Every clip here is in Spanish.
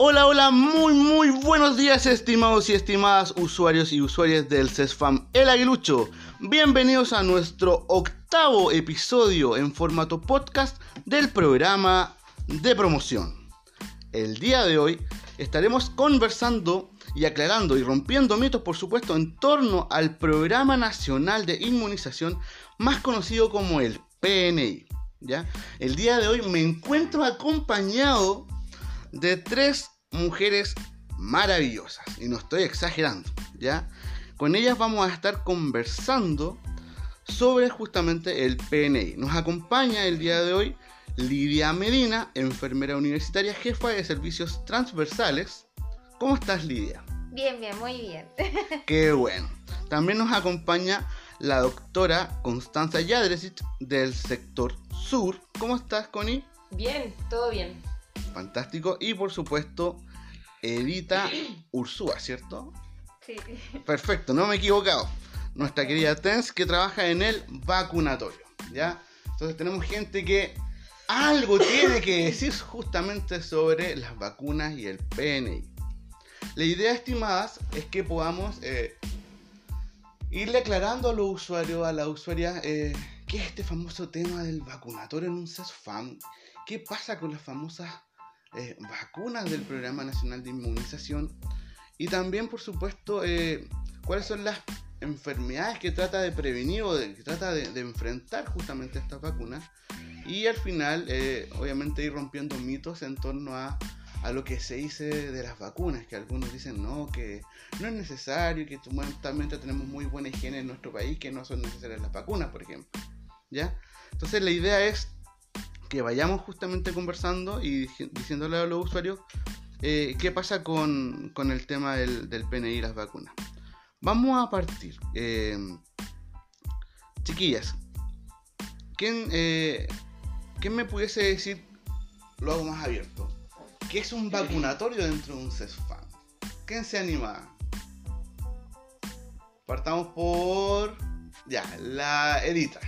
Hola, hola, muy, muy buenos días, estimados y estimadas usuarios y usuarias del CESFAM El Aguilucho. Bienvenidos a nuestro octavo episodio en formato podcast del programa de promoción. El día de hoy estaremos conversando y aclarando y rompiendo mitos, por supuesto, en torno al Programa Nacional de Inmunización, más conocido como el PNI. ¿ya? El día de hoy me encuentro acompañado de tres mujeres maravillosas, y no estoy exagerando, ¿ya? Con ellas vamos a estar conversando sobre justamente el PNI. Nos acompaña el día de hoy Lidia Medina, enfermera universitaria, jefa de servicios transversales. ¿Cómo estás, Lidia? Bien, bien, muy bien. Qué bueno. También nos acompaña la doctora Constanza Yadresic del sector sur. ¿Cómo estás, Connie? Bien, todo bien. Fantástico. Y por supuesto, Edita Ursúa, ¿cierto? Sí. Perfecto, no me he equivocado. Nuestra querida Tens que trabaja en el vacunatorio, ¿ya? Entonces tenemos gente que algo tiene que decir justamente sobre las vacunas y el PNI. La idea, estimadas, es que podamos eh, irle aclarando a los usuarios, a la usuaria, eh, qué es este famoso tema del vacunatorio en un CESFAM. ¿Qué pasa con las famosas eh, vacunas del Programa Nacional de Inmunización? Y también, por supuesto, eh, cuáles son las enfermedades que trata de prevenir o de, que trata de, enfrentar justamente estas vacunas. Y al final, eh, obviamente, ir rompiendo mitos en torno a a lo que se dice de las vacunas, que algunos dicen no, que no es necesario, que también tenemos muy buena higiene en nuestro país, que no son necesarias las vacunas, por ejemplo. ¿Ya? Entonces la idea es que vayamos justamente conversando y diciéndole a los usuarios eh, qué pasa con, con, el tema del, del, PNI y las vacunas. Vamos a partir. Eh, chiquillas, ¿quién, eh, ¿quién me pudiese decir, lo hago más abierto, ¿Qué es un vacunatorio dentro de un CESFAM? ¿Quién se anima? Partamos por. Ya, la Edita.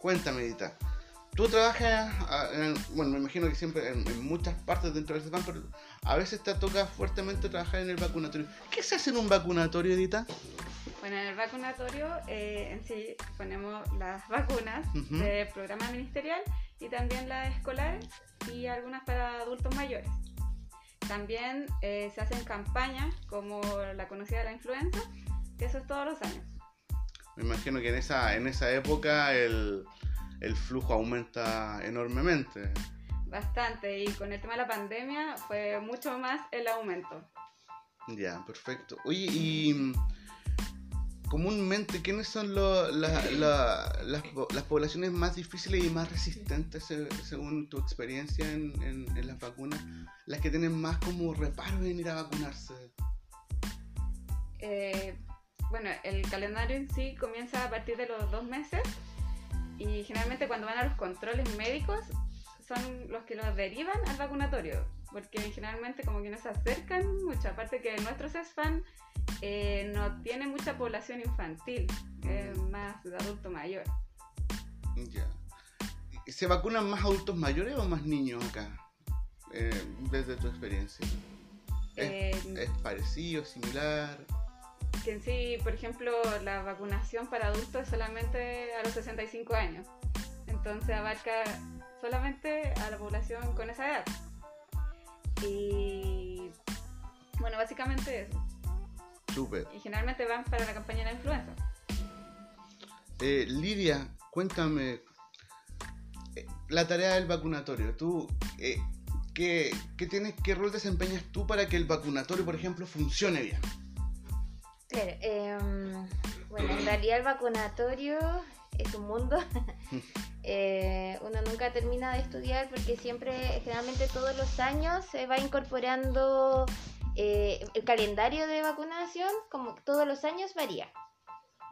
Cuéntame, Edita. Tú trabajas, en, bueno, me imagino que siempre en, en, muchas partes dentro del CESFAM, pero a veces te toca fuertemente trabajar en el vacunatorio. ¿Qué se hace en un vacunatorio, Edita? Bueno, en el vacunatorio eh, en sí ponemos las vacunas uh -huh. del programa ministerial y también las escolares y algunas para adultos mayores. También eh, se hacen campañas como la conocida de la influenza, que eso es todos los años. Me imagino que en esa, en esa época el, el flujo aumenta enormemente. Bastante, y con el tema de la pandemia fue mucho más el aumento. Ya, perfecto. Oye, y comúnmente, ¿quiénes son lo, la, la, las, las, poblaciones más difíciles y más resistentes según tu experiencia en, en, en, las vacunas? Las que tienen más como reparo en ir a vacunarse. Eh, bueno, el calendario en sí comienza a partir de los dos meses y generalmente cuando van a los controles médicos son los que los derivan al vacunatorio, porque generalmente como que no se acercan mucho, aparte que nuestros CESFAN eh, no tiene mucha población infantil, es más de adulto mayor. Ya. ¿Se vacunan más adultos mayores o más niños acá? Eh, desde tu experiencia. ¿Es, Eh, ¿Es parecido, similar? Que en sí, por ejemplo, la vacunación para adultos es solamente a los 65 años. Entonces abarca solamente a la población con esa edad. Y bueno, básicamente eso. Súper. Y generalmente van para la campaña de la influenza. Eh, Lidia, cuéntame eh, la tarea del vacunatorio. Tú, eh, ¿qué, qué, tienes, ¿qué rol desempeñas tú para que el vacunatorio, por ejemplo, funcione bien? Eh, bueno, en realidad el vacunatorio es un mundo. eh, uno nunca termina de estudiar porque siempre, generalmente todos los años se va incorporando eh, el calendario de vacunación, como todos los años varía.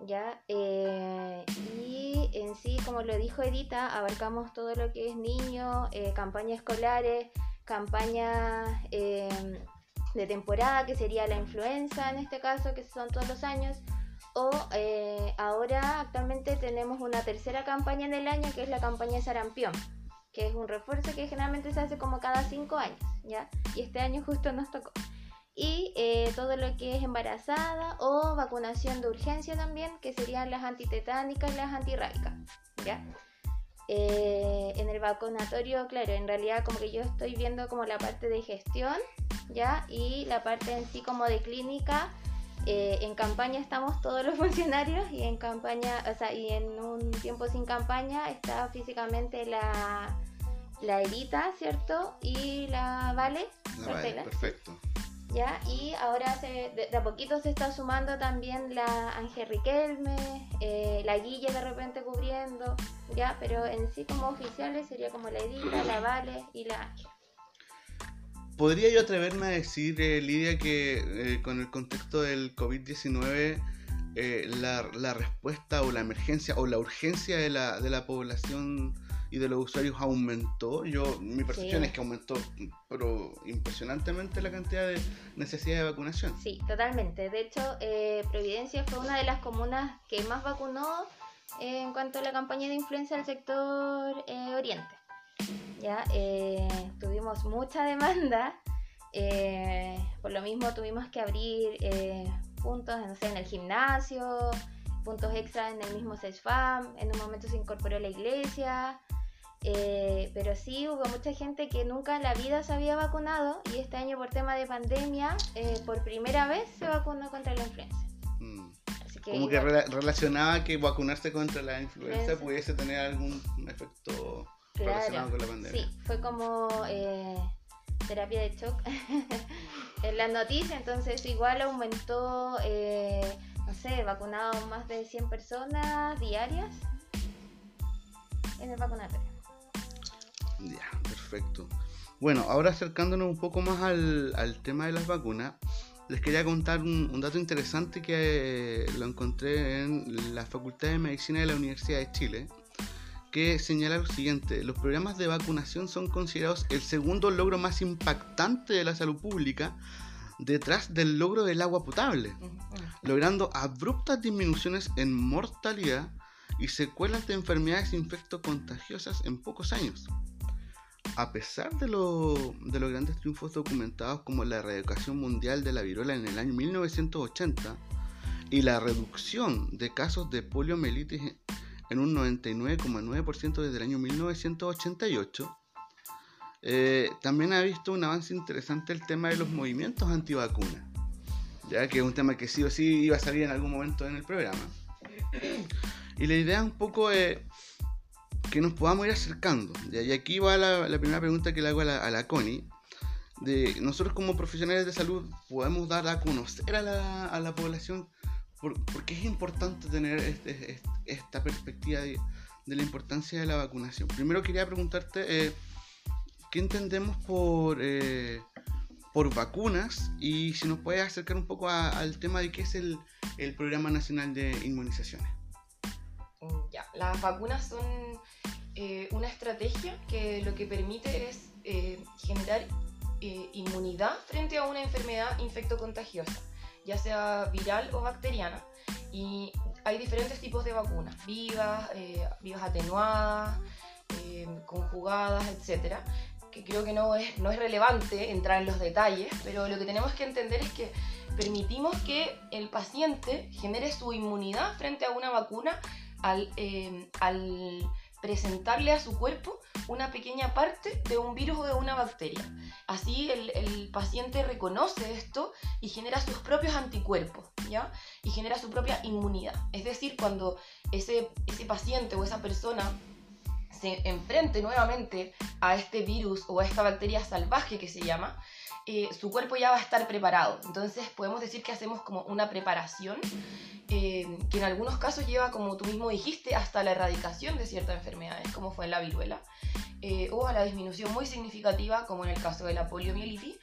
¿ya? Eh, y en sí, como lo dijo Edita, abarcamos todo lo que es niños, eh, campañas escolares, campañas eh, de temporada, que sería la influenza en este caso, que son todos los años. O eh, ahora actualmente tenemos una tercera campaña en el año, que es la campaña sarampión, que es un refuerzo que generalmente se hace como cada cinco años, ¿ya? Y este año justo nos tocó. Y eh, todo lo que es embarazada o vacunación de urgencia también, que serían las antitetánicas y las antirrábicas, ¿ya? Eh, en el vacunatorio, claro, en realidad como que yo estoy viendo como la parte de gestión, ¿ya? Y la parte en sí como de clínica. Eh, en campaña estamos todos los funcionarios y en campaña, o sea, y en un tiempo sin campaña está físicamente la, la Evita, ¿cierto? Y la Vale. La vale, perfecto. ¿Ya? Y ahora se, de, a poquito se está sumando también la Ángel Riquelme, eh, la Guille de repente cubriendo, ¿ya? Pero en sí como oficiales sería como la Edita, la Vale y la Ángel. ¿Podría yo atreverme a decir, eh, Lidia, que eh, con el contexto del COVID-19 eh, la, la, respuesta o la emergencia o la urgencia de la, de la población y de los usuarios aumentó? Yo, mi percepción Sí. es que aumentó, pero impresionantemente la cantidad de necesidad de vacunación. Sí, totalmente. De hecho, eh, Providencia fue una de las comunas que más vacunó eh, en cuanto a la campaña de influencia del sector eh, oriente. Ya eh, tuvimos mucha demanda, eh, por lo mismo tuvimos que abrir eh, puntos, no sé, en el gimnasio, puntos extra en el mismo CESFAM, en un momento se incorporó la iglesia, eh, pero sí hubo mucha gente que nunca en la vida se había vacunado y este año por tema de pandemia, eh, por primera vez se vacunó contra la influenza. Mm. Así que Como que relacionaba que vacunarse contra la influenza Influenza. pudiese tener algún efecto relacionado con la pandemia. Sí, fue como eh, terapia de shock en las noticias, entonces igual aumentó, eh, no sé, vacunados más de 100 personas diarias en el vacunatorio. Ya, perfecto. Bueno, ahora acercándonos un poco más al, al tema de las vacunas, les quería contar un, un dato interesante que eh, lo encontré en la Facultad de Medicina de la Universidad de Chile, que señala lo siguiente, los programas de vacunación son considerados el segundo logro más impactante de la salud pública detrás del logro del agua potable logrando abruptas disminuciones en mortalidad y secuelas de enfermedades infectocontagiosas en pocos años. A pesar de, lo- de los grandes triunfos documentados como la erradicación mundial de la viruela en el año 1980 y la reducción de casos de poliomielitis en un 99,9% desde el año 1988, eh, también ha visto un avance interesante el tema de los movimientos antivacunas ya que es un tema que sí o sí iba a salir en algún momento en el programa. Y la idea un poco eh, que nos podamos ir acercando. Y aquí va la, primera pregunta que le hago a la, a Connie. De nosotros como profesionales de salud podemos dar a conocer a la, población por, porque es importante tener este- este- esta perspectiva de, la importancia de la vacunación. Primero quería preguntarte, eh, ¿qué entendemos por, eh, vacunas? Y si nos puedes acercar un poco al tema de qué es el Programa Nacional de Inmunizaciones. Mm, Ya, las vacunas son eh, una estrategia que lo que permite es eh, generar eh, inmunidad frente a una enfermedad infectocontagiosa, ya sea viral o bacteriana. Y hay diferentes tipos de vacunas, vivas, vivas atenuadas, conjugadas, etc. Que creo que no es, no es relevante entrar en los detalles, pero lo que tenemos que entender es que permitimos que el paciente genere su inmunidad frente a una vacuna al, eh, al presentarle a su cuerpo una pequeña parte de un virus o de una bacteria. Así el, el paciente reconoce esto y genera sus propios anticuerpos, ¿ya? Y genera su propia inmunidad. Es decir, cuando ese, ese paciente o esa persona se enfrente nuevamente a este virus o a esta bacteria salvaje que se llama, eh, su cuerpo ya va a estar preparado. Entonces podemos decir que hacemos como una preparación eh, que en algunos casos lleva, como tú mismo dijiste, hasta la erradicación de ciertas enfermedades, como fue la viruela, eh, o a la disminución muy significativa, como en el caso de la poliomielitis,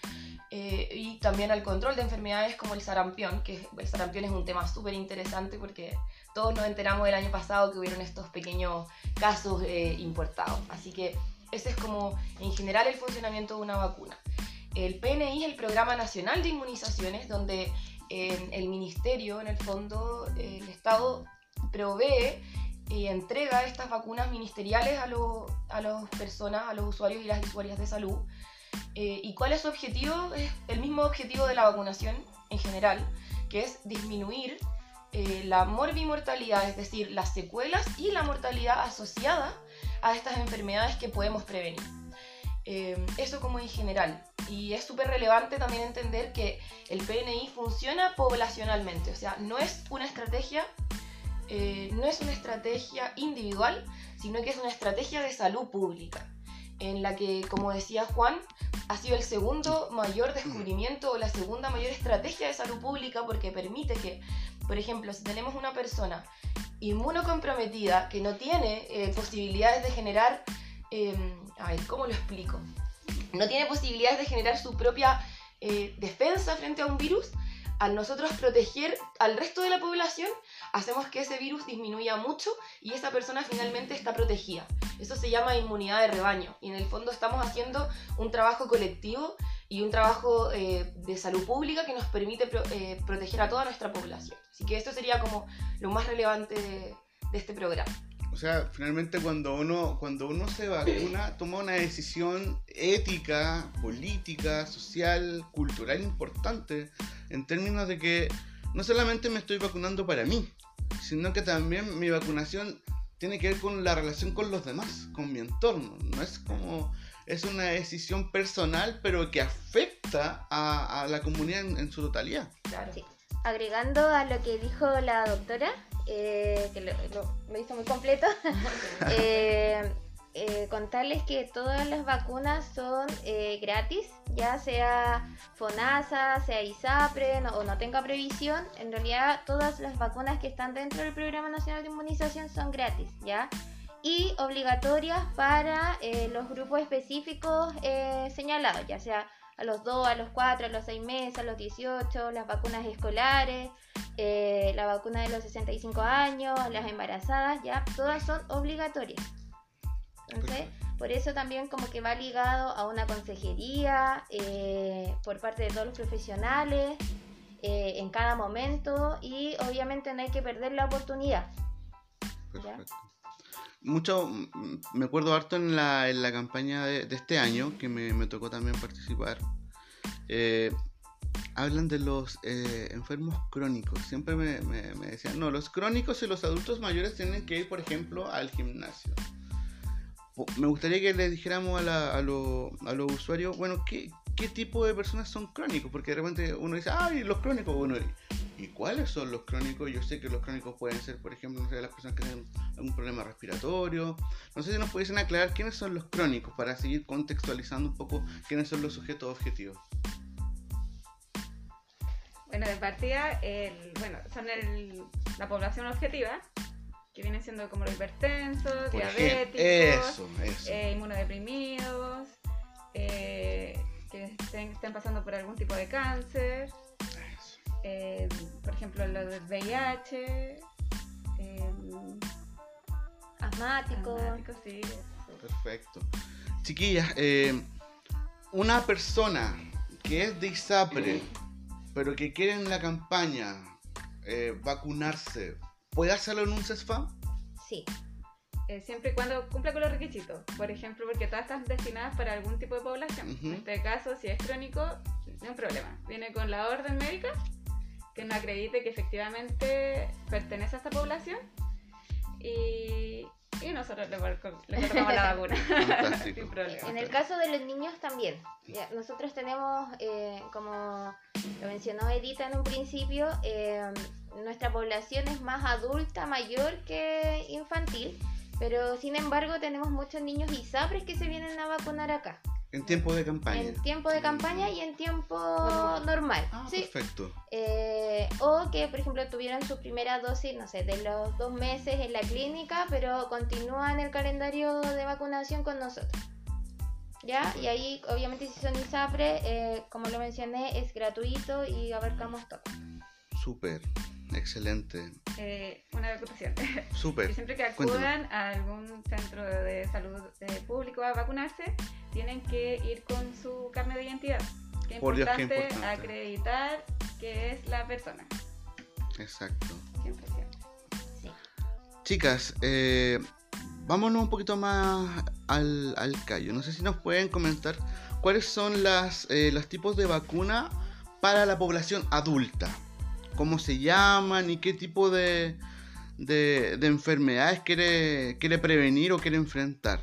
y también al control de enfermedades como el sarampión, que el sarampión es un tema súper interesante porque todos nos enteramos el año pasado que hubieron estos pequeños casos eh, importados. Así que ese es como en general el funcionamiento de una vacuna. El PNI es el Programa Nacional de Inmunizaciones, donde eh, el Ministerio, en el fondo, eh, el Estado provee y entrega estas vacunas ministeriales a, lo- a las personas, a los usuarios y las usuarias de salud. Eh, ¿Y cuál es su objetivo? Es el mismo objetivo de la vacunación en general, que es disminuir eh, la morbimortalidad, es decir, las secuelas y la mortalidad asociada a estas enfermedades que podemos prevenir. Eh, eso como en general. Y es súper relevante también entender que el PNI funciona poblacionalmente, o sea, no es una estrategia, eh, no es una estrategia individual, sino que es una estrategia de salud pública, en la que, como decía Juan, ha sido el segundo mayor descubrimiento o la segunda mayor estrategia de salud pública porque permite que, por ejemplo, si tenemos una persona inmunocomprometida que no tiene eh, posibilidades de generar, eh, a ver, ¿cómo lo explico? No tiene posibilidades de generar su propia eh, defensa frente a un virus, al nosotros proteger al resto de la población, hacemos que ese virus disminuya mucho y esa persona finalmente está protegida. Eso se llama inmunidad de rebaño y en el fondo estamos haciendo un trabajo colectivo y un trabajo eh, de salud pública que nos permite eh, proteger a toda nuestra población. Así que esto sería como lo más relevante de, de este programa. O sea, finalmente cuando uno, cuando uno se vacuna, toma una decisión ética, política, social, cultural importante, en términos de que no solamente me estoy vacunando para mí, sino que también mi vacunación tiene que ver con la relación con los demás, con mi entorno. No es como, es una decisión personal, pero que afecta a, a la comunidad en, en su totalidad. Claro. Sí. Agregando a lo que dijo la doctora, eh, que lo, lo- lo hizo muy completo, eh, eh, contarles que todas las vacunas son gratis, ya sea FONASA, sea ISAPRE no- o no tenga previsión. En realidad, todas las vacunas que están dentro del Programa Nacional de Inmunización son gratis, ¿ya? Y obligatorias para los grupos específicos señalados, ya sea a los 2, a los 4, a los 6 meses, a los 18, las vacunas escolares, eh, la vacuna de los 65 años, las embarazadas, ya, todas son obligatorias. Entonces, por eso también como que va ligado a una consejería eh, por parte de todos los profesionales eh, en cada momento y obviamente no hay que perder la oportunidad. Ya. Mucho, mm, me acuerdo harto en la, en la campaña de, este año, que me, me tocó también participar. eh, hablan de los eh, enfermos crónicos. Siempre me, me- decían, no, los crónicos y los adultos mayores tienen que ir, por ejemplo, al gimnasio. Me gustaría que le dijéramos a, la- a lo- a los usuarios, bueno, ¿qué, ¿qué tipo de personas son crónicos? Porque de repente uno dice, ay, los crónicos, bueno, ¿y cuáles son los crónicos? Yo sé que los crónicos pueden ser, por ejemplo, no sé, las personas que tienen algún problema respiratorio. No sé si nos pudiesen aclarar quiénes son los crónicos para seguir contextualizando un poco quiénes son los sujetos objetivos. Bueno, de partida, el, bueno, son el- la población objetiva, que vienen siendo como los hipertensos, diabéticos, eso, eso. eh, inmunodeprimidos, eh, que estén, estén pasando por algún tipo de cáncer, eso. eh, por ejemplo, los del VIH, eh, Asmáticos. asmáticos, sí. Perfecto. Chiquillas, eh, una persona que es de ISAPRE, pero que quiere en la campaña eh, vacunarse, ¿puede hacerlo en un CESFAM? Sí, Eh, siempre y cuando cumpla con los requisitos. Por ejemplo, porque todas están destinadas para algún tipo de población. Ujú. En este caso, si es crónico, no hay problema. Viene con la orden médica que nos acredite que efectivamente pertenece a esta población y, y nosotros le, le colocamos la vacuna. Sin problema. En el caso de los niños también. Ya, nosotros tenemos, eh, como lo mencionó Edita en un principio, eh, nuestra población es más adulta, mayor que infantil, pero sin embargo tenemos muchos niños ISAPRES que se vienen a vacunar acá, En tiempo de campaña. en tiempo de campaña y en tiempo normal. Ah, sí. perfecto. Eh, o que, por ejemplo, tuvieron su primera dosis, no sé, de los dos meses en la clínica, pero continúan el calendario de vacunación con nosotros. ¿Ya? Y ahí, obviamente, si son ISAPRE, eh, como lo mencioné, es gratuito y abarcamos todo. Súper. Excelente. Eh, una preocupación. Súper. Siempre que Cuéntame. acudan a algún centro de salud eh, público a vacunarse, tienen que ir con su carne de identidad. Que es Por Dios, qué importante, importante. acreditar que es la persona. Exacto. Siempre, siempre. Sí. chicas, eh, vámonos un poquito más al, al callo. No sé si nos pueden comentar cuáles son las, eh, los tipos de vacuna para la población adulta. ¿Cómo se llaman y qué tipo de, de, de enfermedades quiere, quiere prevenir o quiere enfrentar?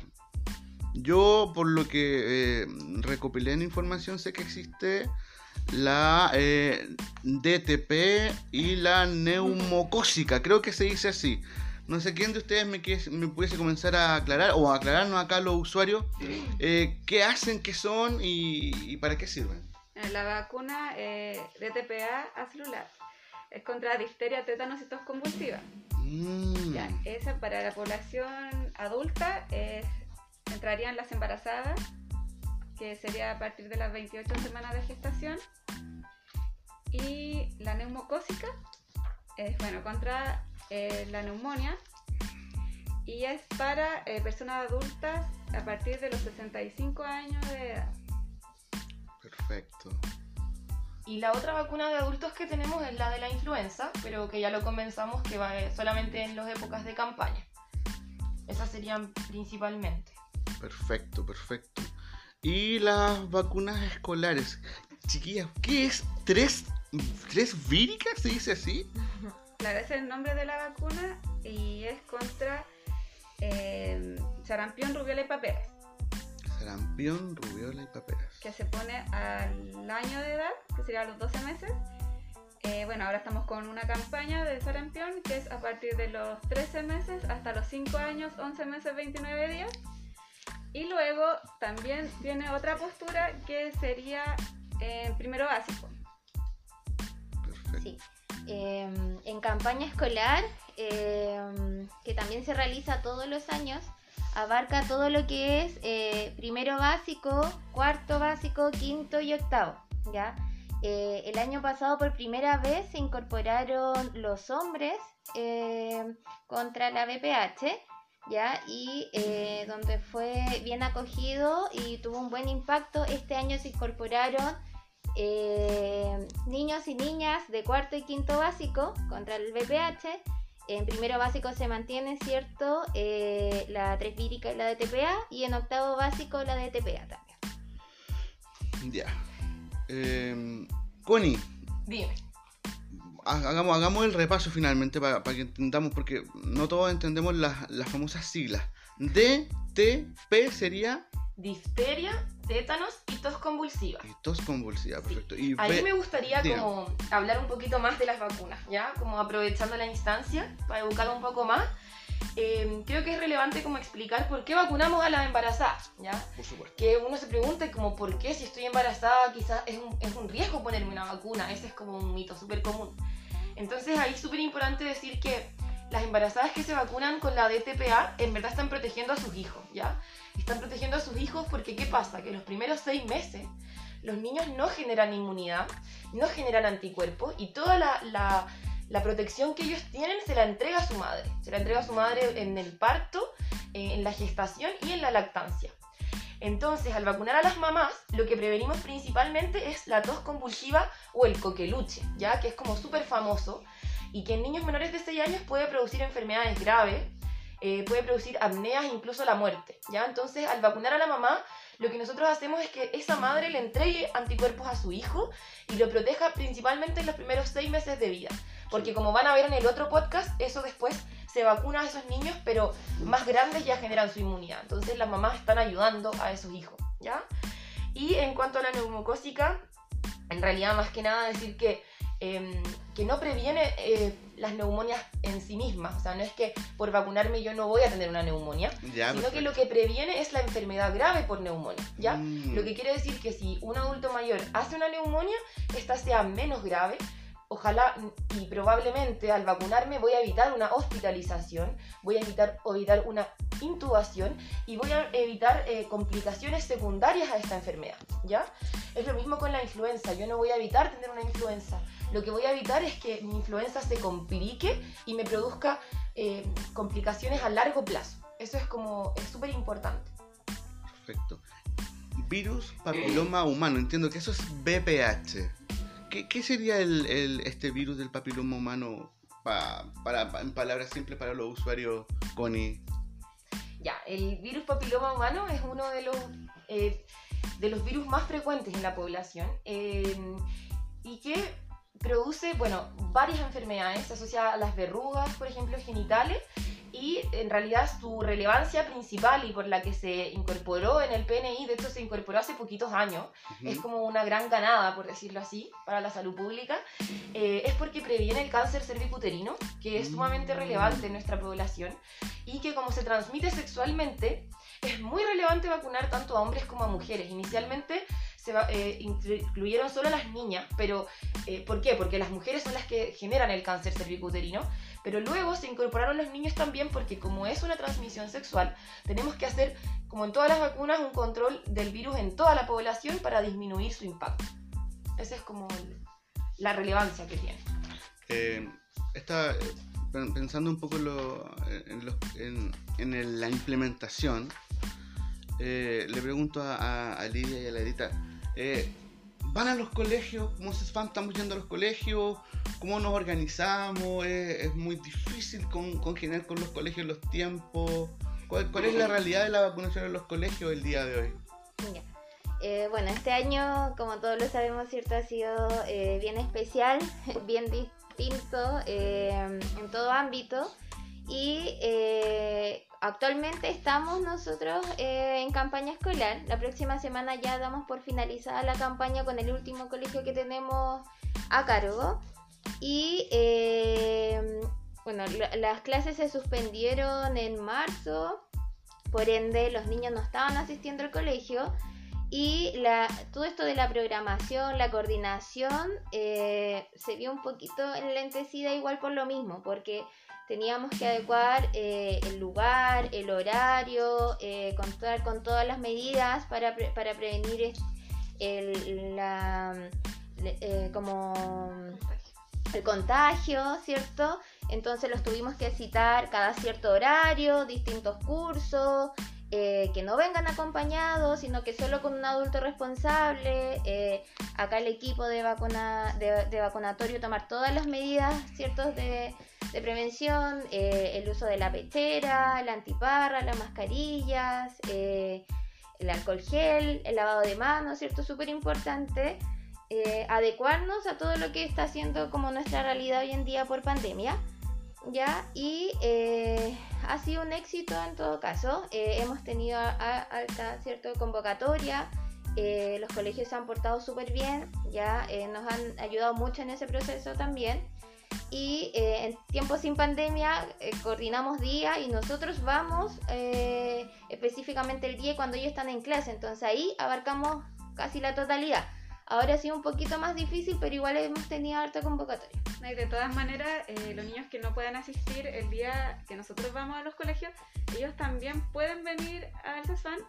Yo, por lo que eh, recopilé en información, sé que existe la eh, DTP y la neumocócica, creo que se dice así. No sé quién de ustedes me, me pudiese comenzar a aclarar o a aclararnos acá a los usuarios eh, qué hacen, qué son y, y para qué sirven. Eh, La vacuna eh, de TPA celular es contra difteria, tétanos y tos convulsiva. Mm, Ya, esa para la población adulta es- entrarían las embarazadas, que sería a partir de las 28 semanas de gestación. Y la neumocócica es bueno contra eh, la neumonía y es para eh, personas adultas a partir de los 65 años de edad. Perfecto. Y la otra vacuna de adultos que tenemos es la de la influenza, pero que ya lo comenzamos que va eh, solamente en las épocas de campaña. Esas serían principalmente. Perfecto, perfecto. Y las vacunas escolares. Chiquillas, ¿qué es? ¿Tres, tres víricas? ¿Se dice así? Claro, ese es el nombre de la vacuna y es contra eh, sarampión, rubiola y paperas, Sarampión, rubiola y paperas. que se pone al año de edad, que sería a los 12 meses. Eh, bueno, ahora estamos con una campaña de sarampión que es a partir de los 13 meses hasta los 5 años, 11 meses, 29 días. Y luego también tiene otra postura que sería eh, primero básico. Perfecto. Sí. Eh, en campaña escolar, eh, que también se realiza todos los años, abarca todo lo que es eh, primero básico, cuarto básico, quinto y octavo. ¿ya? Eh, el año pasado por primera vez se incorporaron los hombres eh, contra la BPH. ¿Ya? Y donde fue bien acogido y tuvo un buen impacto. Este año se incorporaron niños y niñas de cuarto y quinto básico contra el VPH. En primero básico se mantiene, ¿cierto? Eh, la tresvírica y la DTPA. Y en octavo básico la DTPA también. Ya. Eh, Connie, Dime. ha- hagamos, hagamos el repaso finalmente para, para que entendamos, porque no todos entendemos las, las famosas siglas. DTP sería Difteria, tétanos y tos convulsiva. y tos convulsiva, perfecto. Y Ahí me gustaría Diga. como hablar un poquito más de las vacunas, ¿ya? Como aprovechando la instancia para educar un poco más. Eh, creo que es relevante como explicar por qué vacunamos a las embarazadas, ¿ya? por supuesto. Que uno se pregunte como por qué si estoy embarazada quizás es un, es un riesgo ponerme una vacuna, ese es como un mito súper común. Entonces ahí es súper importante decir que las embarazadas que se vacunan con la DTPA en verdad están protegiendo a sus hijos, ¿ya? Están protegiendo a sus hijos porque ¿qué pasa? Que los primeros seis meses los niños no generan inmunidad, no generan anticuerpos y toda la, protección que ellos tienen se la entrega a su madre. Se la entrega a su madre en el parto, eh, en la gestación y en la lactancia. Entonces, al vacunar a las mamás, lo que prevenimos principalmente es la tos convulsiva o el coqueluche, ya que es como súper famoso y que en niños menores de 6 años puede producir enfermedades graves, eh, puede producir apneas e incluso la muerte, ¿ya? Entonces, al vacunar a la mamá, lo que nosotros hacemos es que esa madre le entregue anticuerpos a su hijo y lo proteja principalmente en los primeros 6 meses de vida. Porque como van a ver en el otro podcast, eso después se vacuna a esos niños, pero más grandes ya generan su inmunidad. Entonces las mamás están ayudando a esos hijos, ¿ya? Y en cuanto a la neumocócica, en realidad más que nada decir que, em, que no previene eh, las neumonias en sí mismas. O sea, no es que por vacunarme yo no voy a tener una neumonía, Ya, sino que lo que previene es la enfermedad grave por neumonía, ¿ya? Mm, Lo que quiere decir que si un adulto mayor hace una neumonía, esta sea menos grave. Ojalá y probablemente al vacunarme voy a evitar una hospitalización, voy a evitar, evitar una intubación y voy a evitar eh, complicaciones secundarias a esta enfermedad, ¿ya? Es lo mismo con la influenza, yo no voy a evitar tener una influenza, lo que voy a evitar es que mi influenza se complique y me produzca eh, complicaciones a largo plazo. Eso es como, es súper importante. Perfecto. Virus papiloma humano, entiendo que eso es BPH. ¿Qué, qué sería el, el- este virus del papiloma humano Pa- para, pa- en palabras simples para los usuarios, Connie. Ya, el virus papiloma humano es uno de los, eh, de los virus más frecuentes en la población eh, y que produce, bueno, varias enfermedades asociadas a las verrugas, por ejemplo, genitales, y en realidad su relevancia principal y por la que se incorporó en el PNI, de hecho se incorporó hace poquitos años, es como una gran ganada, por decirlo así, para la salud pública, eh, es porque previene el cáncer cervicuterino, que es sumamente relevante en nuestra población, y que como se transmite sexualmente, es muy relevante vacunar tanto a hombres como a mujeres. Inicialmente se va- eh, inclu- incluyeron solo las niñas, pero eh, ¿por qué? Porque las mujeres son las que generan el cáncer cervicuterino, pero luego se incorporaron los niños también porque como es una transmisión sexual, tenemos que hacer, como en todas las vacunas, un control del virus en toda la población para disminuir su impacto. Esa es como la relevancia que tiene. Eh, estaba eh, pen- pensando un poco lo- en los- en- en el- la implementación. eh, le pregunto a, Lidia y a la Edita, eh, ¿van a los colegios? ¿Cómo se van? ¿Estamos yendo a los colegios? ¿Cómo nos organizamos? ¿Es, muy difícil con, congeniar con los colegios los tiempos? ¿Cuál, es la realidad de la vacunación en los colegios el día de hoy? Eh, bueno, este año, como todos lo sabemos, ¿cierto? Ha sido eh, bien especial, bien distinto eh, en todo ámbito. Y actualmente estamos nosotros eh, en campaña escolar. La próxima semana ya damos por finalizada la campaña con el último colegio que tenemos a cargo. Y eh, bueno, la- las clases se suspendieron en marzo, por ende los niños no estaban asistiendo al colegio. Y la, todo esto de la programación, la coordinación, eh, se vio un poquito enlentecida igual por lo mismo, porque teníamos que adecuar eh, el lugar, el horario, eh, contar con todas las medidas para, pre- para prevenir el, la, eh, como el contagio, ¿cierto? Entonces los tuvimos que citar cada cierto horario, distintos cursos, eh, que no vengan acompañados, sino que solo con un adulto responsable. eh, acá el equipo de, vacuna, de, de vacunatorio tomar todas las medidas, ¿cierto? De, de prevención, eh, el uso de la pechera, la antiparra, las mascarillas, eh, el alcohol gel, el lavado de manos, ¿cierto? Súper importante. eh, adecuarnos a todo lo que está haciendo como nuestra realidad hoy en día por pandemia. ¿ya? Y eh, ha sido un éxito en todo caso. Eh, hemos tenido alta cierta convocatoria. eh, los colegios se han portado súper bien, ya eh, nos han ayudado mucho en ese proceso también. Y en tiempos sin pandemia coordinamos día y nosotros vamos específicamente el día cuando ellos están en clase. Entonces ahí abarcamos casi la totalidad. Ahora ha sido un poquito más difícil, pero igual hemos tenido harta convocatoria. Y de todas maneras, eh, los niños que no puedan asistir el día que nosotros vamos a los colegios, ellos también pueden venir al CESFAN,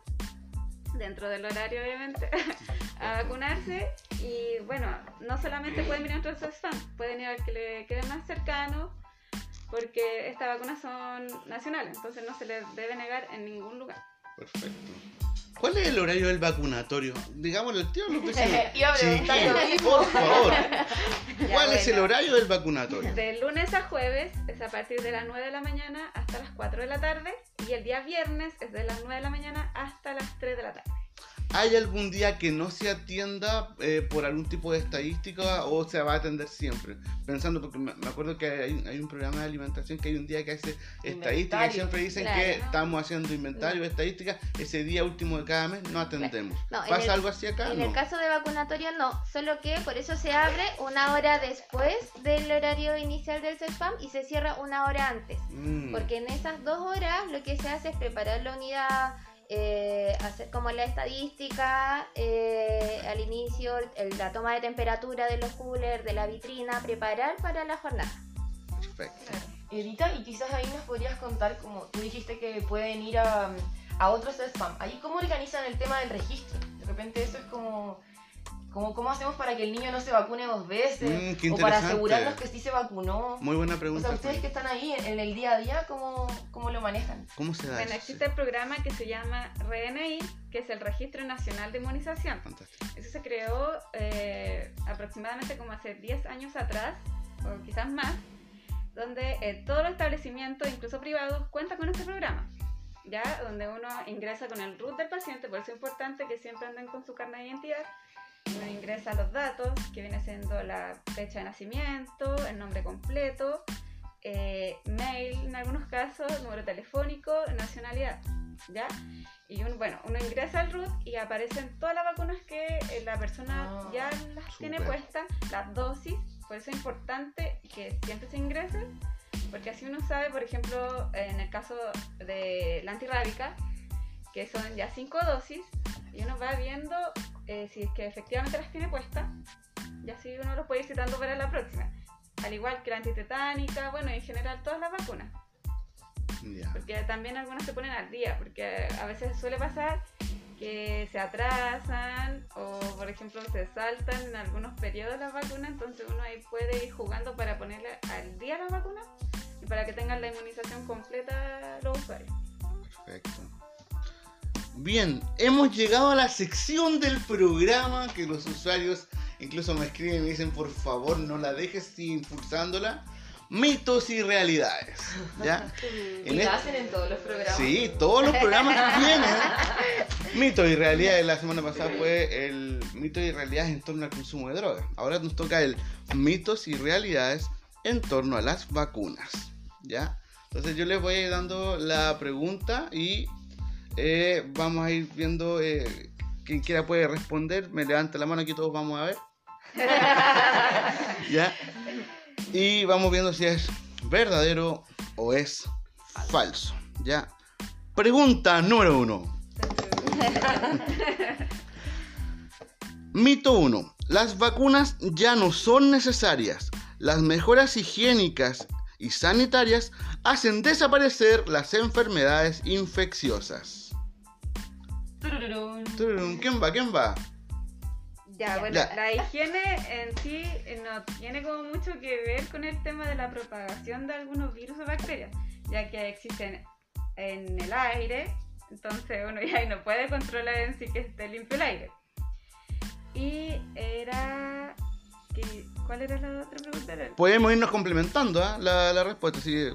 dentro del horario obviamente, a vacunarse. Y bueno, no solamente pueden venir a nuestro pueden ir al que le quede más cercano, porque estas vacunas son nacionales, entonces no se les debe negar en ningún lugar. Perfecto. ¿Cuál es el horario del vacunatorio? Digámosle al tío a los vecinos. Chiquillos, por favor. ¿Cuál es el horario del vacunatorio? De lunes a jueves es a partir de las 9 de la mañana hasta las 4 de la tarde y el día viernes es de las 9 de la mañana hasta las 3 de la tarde. ¿Hay algún día que no se atienda eh, por algún tipo de estadística o se va a atender siempre? Pensando, porque me acuerdo que hay, hay un programa de alimentación que hay un día que hace estadística y siempre dicen Claro. que estamos haciendo inventario, estadística, ese día último de cada mes no atendemos. No, en ¿Pasa el- algo así acá? En no. el caso de vacunatorio no, solo que por eso se abre una hora después del horario inicial del CESPAM y se cierra una hora antes. Mm, Porque en esas dos horas lo que se hace es preparar la unidad, eh, hacer como la estadística, eh, al inicio el- la toma de temperatura de los coolers, de la vitrina, preparar para la jornada. perfecto. Edita, y quizás ahí nos podrías contar, como tú dijiste que pueden ir a, a otros spam. Ahí cómo organizan el tema del registro. De repente eso es como, como cómo hacemos para que el niño no se vacune dos veces Mm, qué o para asegurarnos que sí se vacunó. Muy buena O pregunta. sea, ustedes que están ahí en, en el día a día, ¿cómo, cómo lo manejan? ¿Cómo se da Bueno, eso? existe el programa que se llama RNI, que es el Registro Nacional de Inmunización. Fantástico. Eso se creó eh, aproximadamente como hace 10 años atrás, o quizás más, donde eh, todos los establecimientos, incluso privados, cuentan con este programa. ¿Ya? Donde uno ingresa con el root del paciente, por eso es importante que siempre anden con su carnet de identidad. Uno ingresa los datos, que viene siendo la fecha de nacimiento, el nombre completo, eh, mail en algunos casos, número telefónico, nacionalidad. ¿Ya? Y uno, bueno, uno ingresa al root y aparecen todas las vacunas que eh, la persona Ah, ya las tiene súper. puestas, las dosis. Por eso es importante que siempre se ingrese, porque así uno sabe, por ejemplo, en el caso de la antirrábica, que son ya cinco dosis, y uno va viendo eh, si es que efectivamente las tiene puestas, y así uno los puede ir citando para la próxima. Al igual que la antitetánica, bueno, en general todas las vacunas. Ya. Porque también algunas se ponen al día, porque a veces suele pasar que se atrasan o por ejemplo se saltan en algunos periodos las vacunas, entonces uno ahí puede ir jugando para ponerle al día las vacunas y para que tengan la inmunización completa los usuarios. Perfecto. Bien, hemos llegado a la sección del programa que los usuarios incluso me escriben y me dicen por favor no la dejes sigue impulsándola. Mitos y realidades. ¿Ya? Y En lo este- hacen en todos los programas. Sí, todos los programas tienen mitos y realidades. La semana pasada fue el mito y realidades en torno al consumo de drogas. Ahora nos toca el mitos y realidades en torno a las vacunas. ¿Ya? Entonces yo les voy a ir dando la pregunta y eh, vamos a ir viendo eh, quien quiera puede responder. Me levanta la mano aquí todos vamos a ver. ¿Ya? Y vamos viendo si es verdadero o es falso. ¿Ya? Pregunta número uno. Mito 1. Las vacunas ya no son necesarias. Las mejoras higiénicas y sanitarias hacen desaparecer las enfermedades infecciosas. Turururún. Tururún, ¿Quién va? ¿Quién va? Ya, bueno, Ya. la higiene en sí eh, no tiene como mucho que ver con el tema de la propagación de algunos virus o bacterias, ya que existen en el aire, entonces uno ya ahí no puede controlar en sí que esté limpio el aire. Y era... ¿Cuál era la otra pregunta? Podemos irnos complementando ¿ah? la, la respuesta. sí.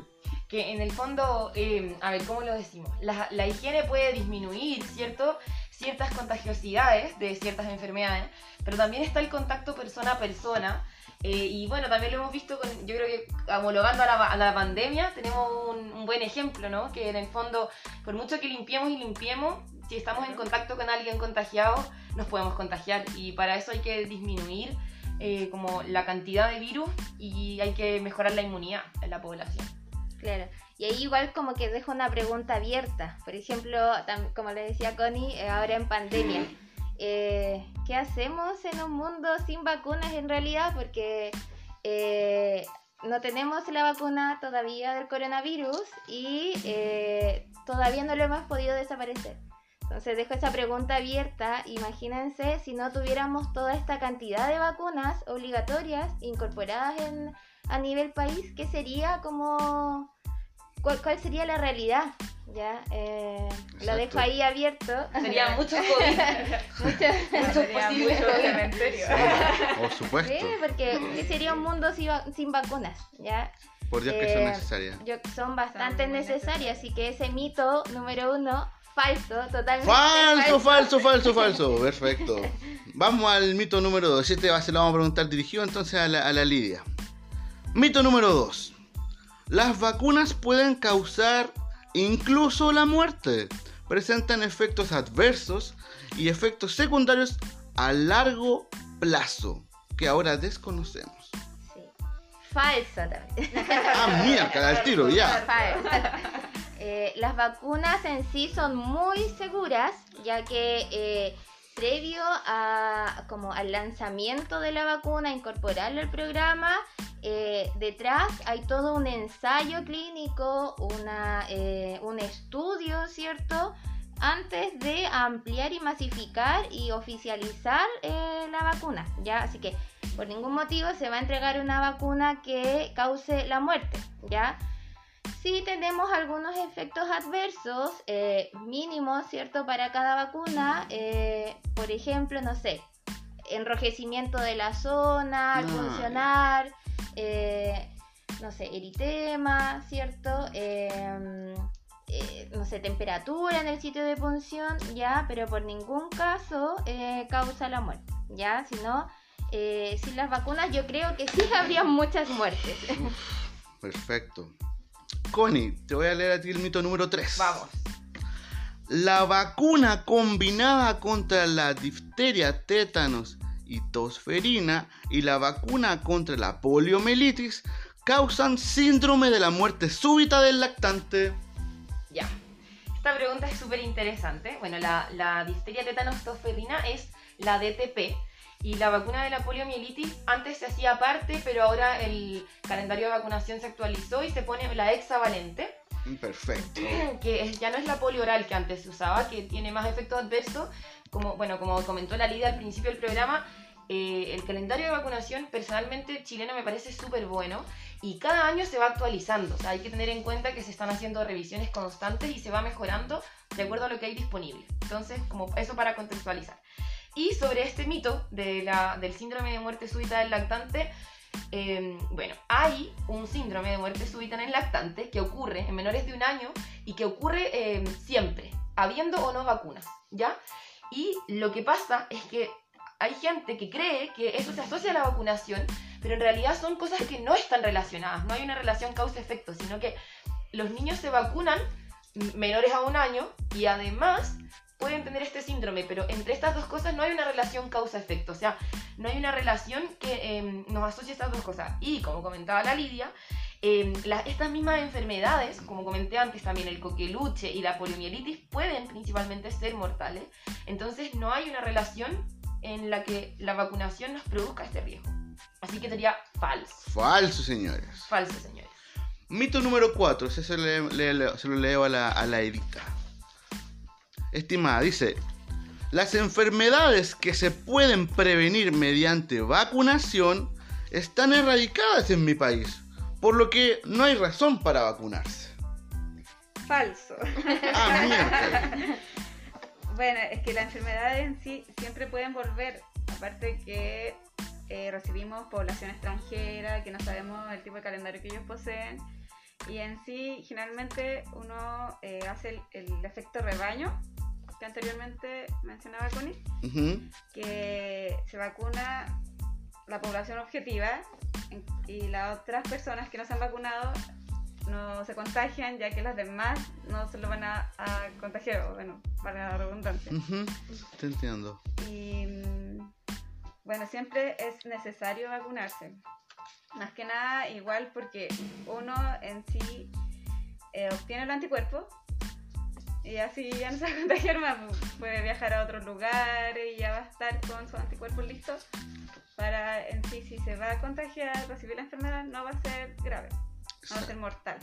Que en el fondo, eh, a ver, ¿cómo lo decimos? La, higiene puede disminuir, ¿cierto? Ciertas contagiosidades de ciertas enfermedades, pero también está el contacto persona a persona. eh, y bueno, también lo hemos visto, con, yo creo que homologando a la, a la pandemia, tenemos un, un buen ejemplo, ¿no? Que en el fondo, por mucho que limpiemos y limpiemos, si estamos en contacto con alguien contagiado, nos podemos contagiar. Y para eso hay que disminuir eh, como la cantidad de virus y hay que mejorar la inmunidad en la población. Claro. Y ahí igual como que dejo una pregunta abierta. Por ejemplo, como le decía Connie, eh, ahora en pandemia. eh, ¿Qué hacemos en un mundo sin vacunas en realidad? Porque eh, no tenemos la vacuna todavía del coronavirus y eh, todavía no lo hemos podido desaparecer. Entonces dejo esa pregunta abierta. Imagínense si no tuviéramos toda esta cantidad de vacunas obligatorias incorporadas en, a nivel país, ¿qué sería como... ¿Cuál, cuál sería la realidad? Ya, eh, lo dejo ahí abierto. Sería muchos COVID. Sería posibles mucho COVID. cementerio. Por supuesto. Sí, porque ¿qué sería un mundo sin, sin vacunas? ¿ya? Por Dios que son Eh, necesarias. Yo, son bastante Son necesarias, así que ese mito número uno, falso, totalmente Falso, falso, falso, falso. Perfecto. Vamos al mito número 2. Este va- se lo vamos a preguntar dirigido entonces a la, a la Lidia. Mito número 2. Las vacunas pueden causar incluso la muerte. Presentan efectos adversos y efectos secundarios a largo plazo que ahora desconocemos. Sí. Falso también. Ah, mierda, al tiro, ya. Eh, las vacunas en sí son muy seguras, ya que eh, previo a, como al lanzamiento de la vacuna, incorporarlo al programa, eh, detrás hay todo un ensayo clínico, una, eh, un estudio, ¿cierto? Antes de ampliar y masificar y oficializar eh, la vacuna, ¿ya? Así que por ningún motivo se va a entregar una vacuna que cause la muerte, ¿ya? Sí tenemos algunos efectos adversos eh, mínimos, ¿cierto? Para cada vacuna. eh, por ejemplo, no sé, enrojecimiento de la zona al Ah, funcionar. eh, no sé, eritema, ¿cierto? Em, eh, no sé, temperatura en el sitio de punción, ya, pero por ningún caso eh, causa la muerte, ya, si no, eh, sin las vacunas yo creo que sí habría muchas muertes. Perfecto. Connie, te voy a leer a ti el mito número 3. Vamos. La vacuna combinada contra la difteria, tétanos y tosferina y la vacuna contra la poliomielitis causan síndrome de la muerte súbita del lactante. Ya. Esta pregunta es súper interesante. Bueno, la, la difteria tétanos tosferina es la DTP. Y la vacuna de la poliomielitis antes se hacía aparte, pero ahora el calendario de vacunación se actualizó y se pone la hexavalente, Perfecto. que ya no es la polio oral que antes se usaba, que tiene más efectos adversos. Como, bueno, como comentó la Lidia al principio del programa, eh, el calendario de vacunación personalmente chileno me parece súper bueno y cada año se va actualizando. O sea, hay que tener en cuenta que se están haciendo revisiones constantes y se va mejorando de acuerdo a lo que hay disponible. Entonces, como eso para contextualizar. Y sobre este mito de la- del síndrome de muerte súbita del lactante, eh, bueno, hay un síndrome de muerte súbita en el lactante que ocurre en menores de un año y que ocurre eh, siempre, habiendo o no vacunas, ¿ya? Y lo que pasa es que hay gente que cree que eso se asocia a la vacunación, pero en realidad son cosas que no están relacionadas, no hay una relación causa-efecto, sino que los niños se vacunan menores a un año y además pueden tener este síndrome, pero entre estas dos cosas no hay una relación causa-efecto, o sea, no hay una relación que eh, nos asocie estas dos cosas. Y como comentaba la Lidia, eh, la- estas mismas enfermedades, como comenté antes también, el coqueluche y la poliomielitis pueden principalmente ser mortales, entonces no hay una relación en la que la vacunación nos produzca este riesgo. Así que sería falso. Falso, señores. Falso, señores. Mito número 4, ese se, le- le- le- se lo leo a la, a la Edita. Estimada, dice, las enfermedades que se pueden prevenir mediante vacunación están erradicadas en mi país, por lo que no hay razón para vacunarse. Falso. Ah, mierda. Bueno, es que las enfermedades en sí siempre pueden volver. Aparte que eh, recibimos población extranjera, que no sabemos el tipo de calendario que ellos poseen. Y en sí, generalmente uno eh, hace el, el efecto rebaño, que anteriormente mencionaba Connie, que se vacuna la población objetiva y las otras personas que no se han vacunado no se contagian ya que las demás no se lo van a, a contagiar, o bueno, para la redundancia. Ujú, Te entiendo. Y mm, bueno, siempre es necesario vacunarse. Más que nada, igual porque uno en sí eh, obtiene el anticuerpo y así ya no se va a contagiar más. pues, Puede viajar a otros lugares y ya va a estar con sus anticuerpos listos para en sí, si se va a contagiar, recibir la enfermedad, no va a ser grave, no va a ser mortal.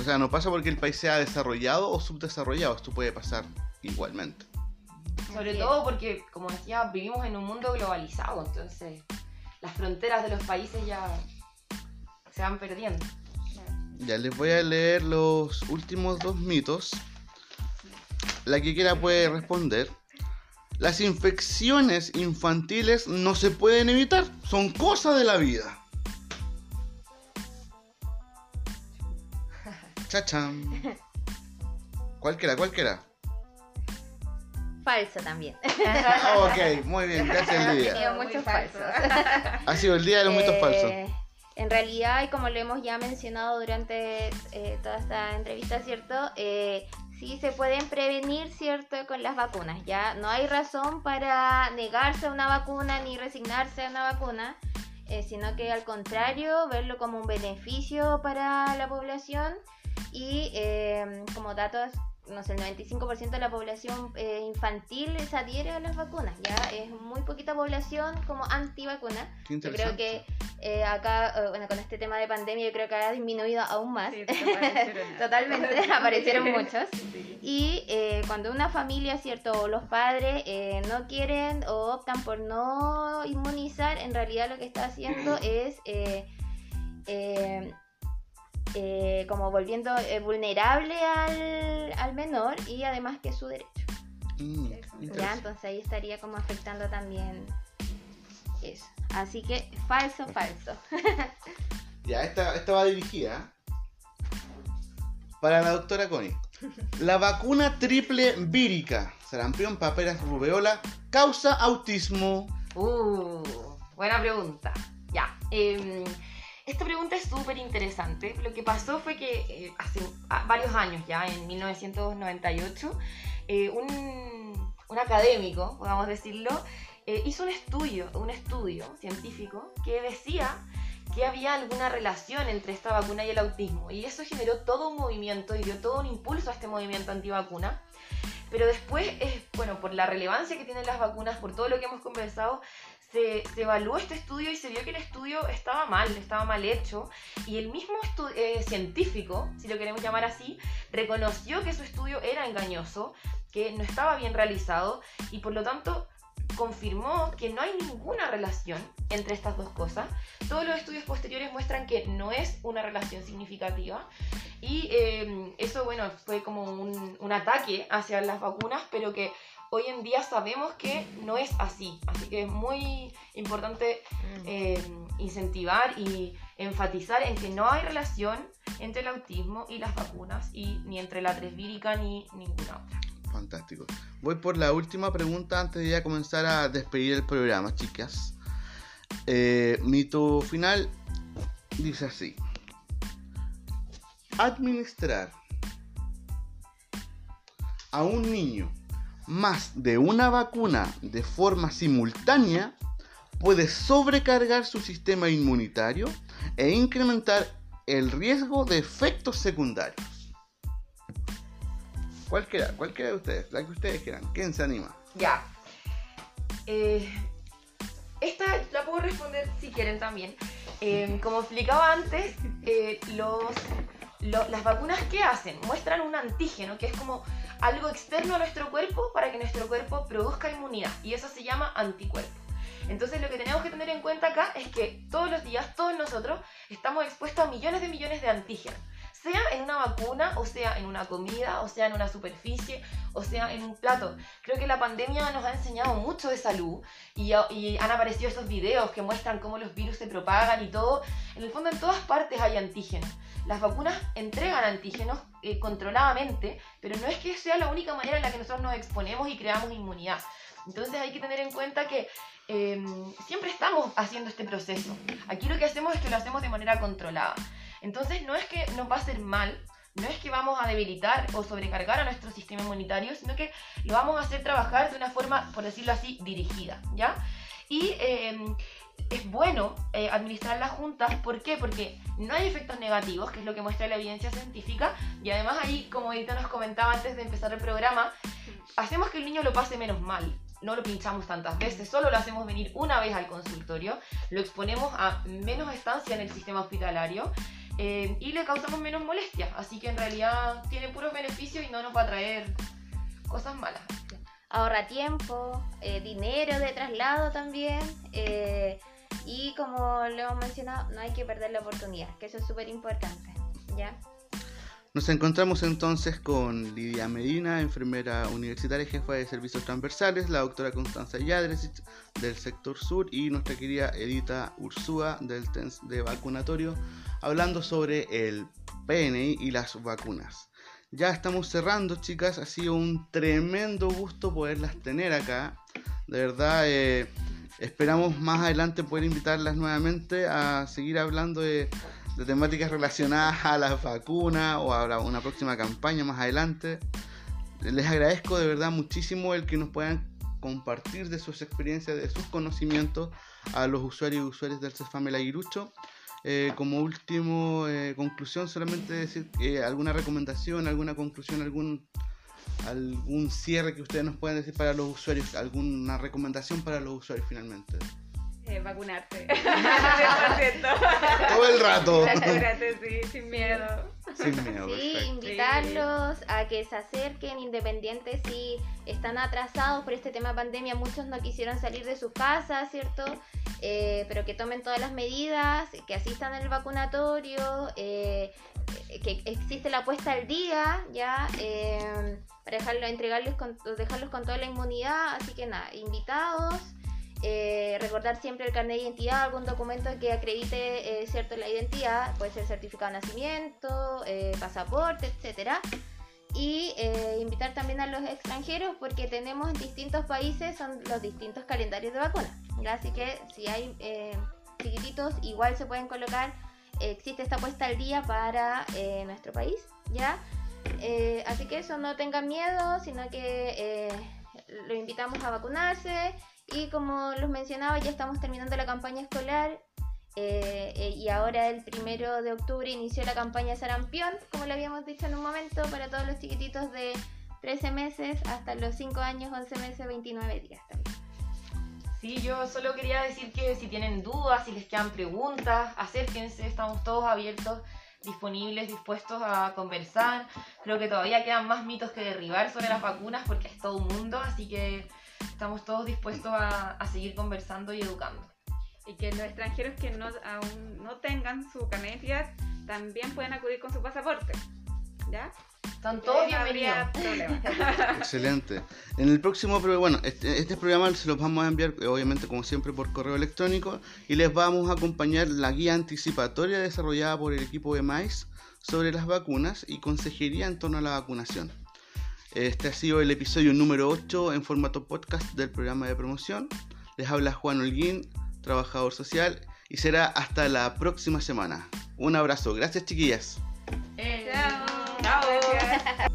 O sea, no pasa porque el país sea desarrollado o subdesarrollado, esto puede pasar igualmente. Sobre todo porque, como decía, vivimos en un mundo globalizado, entonces las fronteras de los países ya se van perdiendo. Ya les voy a leer los últimos dos mitos. La que quiera puede responder. Las infecciones infantiles no se pueden evitar, son cosas de la vida. Chacham. Cualquiera, cualquiera. Falso también. Ah, ok, muy bien, gracias Lidia. Muchos falsos. Ha sido el día de los mitos Eh, falsos. En realidad, y como lo hemos ya mencionado durante eh, toda esta entrevista, ¿cierto? Eh, sí se pueden prevenir, ¿cierto? Con las vacunas, ¿ya? No hay razón para negarse a una vacuna ni resignarse a una vacuna, eh, sino que al contrario, verlo como un beneficio para la población y eh, como datos, no sé, el 95% de la población eh, infantil se adhiere a las vacunas, ¿ya? Es muy poquita población como antivacuna. Yo creo que eh, acá, eh, bueno, con este tema de pandemia, yo creo que ha disminuido aún más. Sí. Totalmente, aparecieron muchos. Sí. Y eh, cuando una familia, ¿cierto? O los padres eh, no quieren o optan por no inmunizar, en realidad lo que está haciendo es eh, eh, como volviendo eh, vulnerable al, al menor y además que es su derecho. Mm. Ya, entonces ahí estaría como afectando también eso. Así que falso, falso. Ya, esta, esta va dirigida para la doctora Connie. La vacuna triple vírica, sarampión, paperas, rubeola, causa autismo. Uh, buena pregunta. Ya. em, esta pregunta es súper interesante. Lo que pasó fue que eh, hace ah, varios años ya, en 1998, eh, un, un académico, podamos decirlo, eh, hizo un estudio, un estudio científico que decía que había alguna relación entre esta vacuna y el autismo. Y eso generó todo un movimiento y dio todo un impulso a este movimiento antivacuna. Pero después, eh, bueno, por la relevancia que tienen las vacunas, por todo lo que hemos conversado, se, evaluó este estudio y se vio que el estudio estaba mal, estaba mal hecho. Y el mismo eh, científico, si lo queremos llamar así, reconoció que su estudio era engañoso, que no estaba bien realizado y por lo tanto confirmó que no hay ninguna relación entre estas dos cosas. Todos los estudios posteriores muestran que no es una relación significativa y eh, eso, bueno, fue como un ataque hacia las vacunas, pero que hoy en día sabemos que no es así. Así que es muy importante eh, incentivar y enfatizar en que no hay relación entre el autismo y las vacunas y ni entre la tresvírica ni ninguna otra. Fantástico. Voy por la última pregunta antes de ya comenzar a despedir el programa, chicas. Eh, mito final dice así. Administrar a un niño más de una vacuna de forma simultánea puede sobrecargar su sistema inmunitario e incrementar el riesgo de efectos secundarios. Cualquiera, cualquiera de ustedes, la que ustedes quieran. ¿Quién se anima? Ya. Eh, esta la puedo responder si quieren también. Eh, como explicaba antes, eh, los, lo- las vacunas ¿qué hacen? Muestran un antígeno, que es como algo externo a nuestro cuerpo para que nuestro cuerpo produzca inmunidad. Y eso se llama anticuerpo. Entonces lo que tenemos que tener en cuenta acá es que todos los días, todos nosotros, estamos expuestos a millones de millones de antígenos. Sea en una vacuna, o sea en una comida, o sea en una superficie, o sea en un plato. Creo que la pandemia nos ha enseñado mucho de salud y, han aparecido esos videos que muestran cómo los virus se propagan y todo. En el fondo en todas partes hay antígenos. Las vacunas entregan antígenos eh, controladamente, pero no es que sea la única manera en la que nosotros nos exponemos y creamos inmunidad. Entonces hay que tener en cuenta que eh, siempre estamos haciendo este proceso. Aquí lo que hacemos es que lo hacemos de manera controlada. Entonces no es que nos va a hacer mal, no es que vamos a debilitar o sobrecargar a nuestro sistema inmunitario, sino que lo vamos a hacer trabajar de una forma, por decirlo así, dirigida, ¿ya? Y eh, es bueno eh, administrar las juntas, ¿por qué? Porque no hay efectos negativos, que es lo que muestra la evidencia científica, y además ahí, como Edita nos comentaba antes de empezar el programa, hacemos que el niño lo pase menos mal. No lo pinchamos tantas veces, solo lo hacemos venir una vez al consultorio, lo exponemos a menos estancia en el sistema hospitalario eh, y le causamos menos molestia. Así que en realidad tiene puros beneficios y no nos va a traer cosas malas. Ahorra tiempo, eh, dinero de traslado también. eh, y como lo hemos mencionado, no hay que perder la oportunidad, que eso es súper importante. ¿ya? Nos encontramos entonces con Lidia Medina, enfermera universitaria y jefa de servicios transversales, la doctora Constanza Yadres del sector sur y nuestra querida Edita Ursúa del TENS de vacunatorio, hablando sobre el PNI y las vacunas. Ya estamos cerrando, chicas, ha sido un tremendo gusto poderlas tener acá. De verdad, eh, esperamos más adelante poder invitarlas nuevamente a seguir hablando de temáticas relacionadas a las vacunas o a una próxima campaña más adelante. Les agradezco de verdad muchísimo el que nos puedan compartir de sus experiencias, de sus conocimientos a los usuarios y usuarias del CEFAME Aguirucho. Eh, como último eh, conclusión, solamente decir eh, alguna recomendación, alguna conclusión, algún algún cierre que ustedes nos puedan decir para los usuarios, alguna recomendación para los usuarios finalmente. Eh, vacunarte. 100%. Todo el rato. Sí, sin miedo. Sin miedo, Sí, perfecto. invitarlos a que se acerquen independientes si están atrasados por este tema pandemia. Muchos no quisieron salir de sus casas, ¿cierto? Eh, pero que tomen todas las medidas, que asistan al vacunatorio, eh, que existe la puesta al día, ¿ya? Eh, para dejarlo, entregarles con, dejarlos con toda la inmunidad. Así que nada, invitados. Eh, recordar siempre el carnet de identidad, algún documento que acredite eh, cierto la identidad, puede ser certificado de nacimiento, eh, pasaporte, etcétera. Y eh, invitar también a los extranjeros porque tenemos en distintos países son los distintos calendarios de vacunas. Así que si hay eh, chiquititos, igual se pueden colocar. Eh, existe esta puesta al día para nuestro país, ¿ya? Así que eso, no tengan miedo, sino que lo invitamos a vacunarse. Y como los mencionaba, ya estamos terminando la campaña escolar. eh, eh, y ahora el primero de octubre inició la campaña Sarampión, como lo habíamos dicho en un momento, para todos los chiquititos de 13 meses hasta los 5 años, 11 meses, 29 días también. Sí, yo solo quería decir que si tienen dudas, si les quedan preguntas, acérquense, estamos todos abiertos, disponibles, dispuestos a conversar. Creo que todavía quedan más mitos que derribar sobre las vacunas porque es todo un mundo, así que estamos todos dispuestos a, a seguir conversando y educando. Y que los extranjeros que no, aún no tengan su identidad también pueden acudir con su pasaporte. ¿Ya? Están todos Eh, no habría bienvenidos. problema. Excelente. En el próximo, bueno, este, este programa se los vamos a enviar, eh, obviamente, como siempre, por correo electrónico y les vamos a acompañar la guía anticipatoria desarrollada por el equipo de MAIS sobre las vacunas y consejería en torno a la vacunación. Este ha sido el episodio número 8 en formato podcast del programa de promoción. Les habla Juan Holguín, trabajador social, y será hasta la próxima semana. Un abrazo. Gracias, chiquillas. Eh, Chao.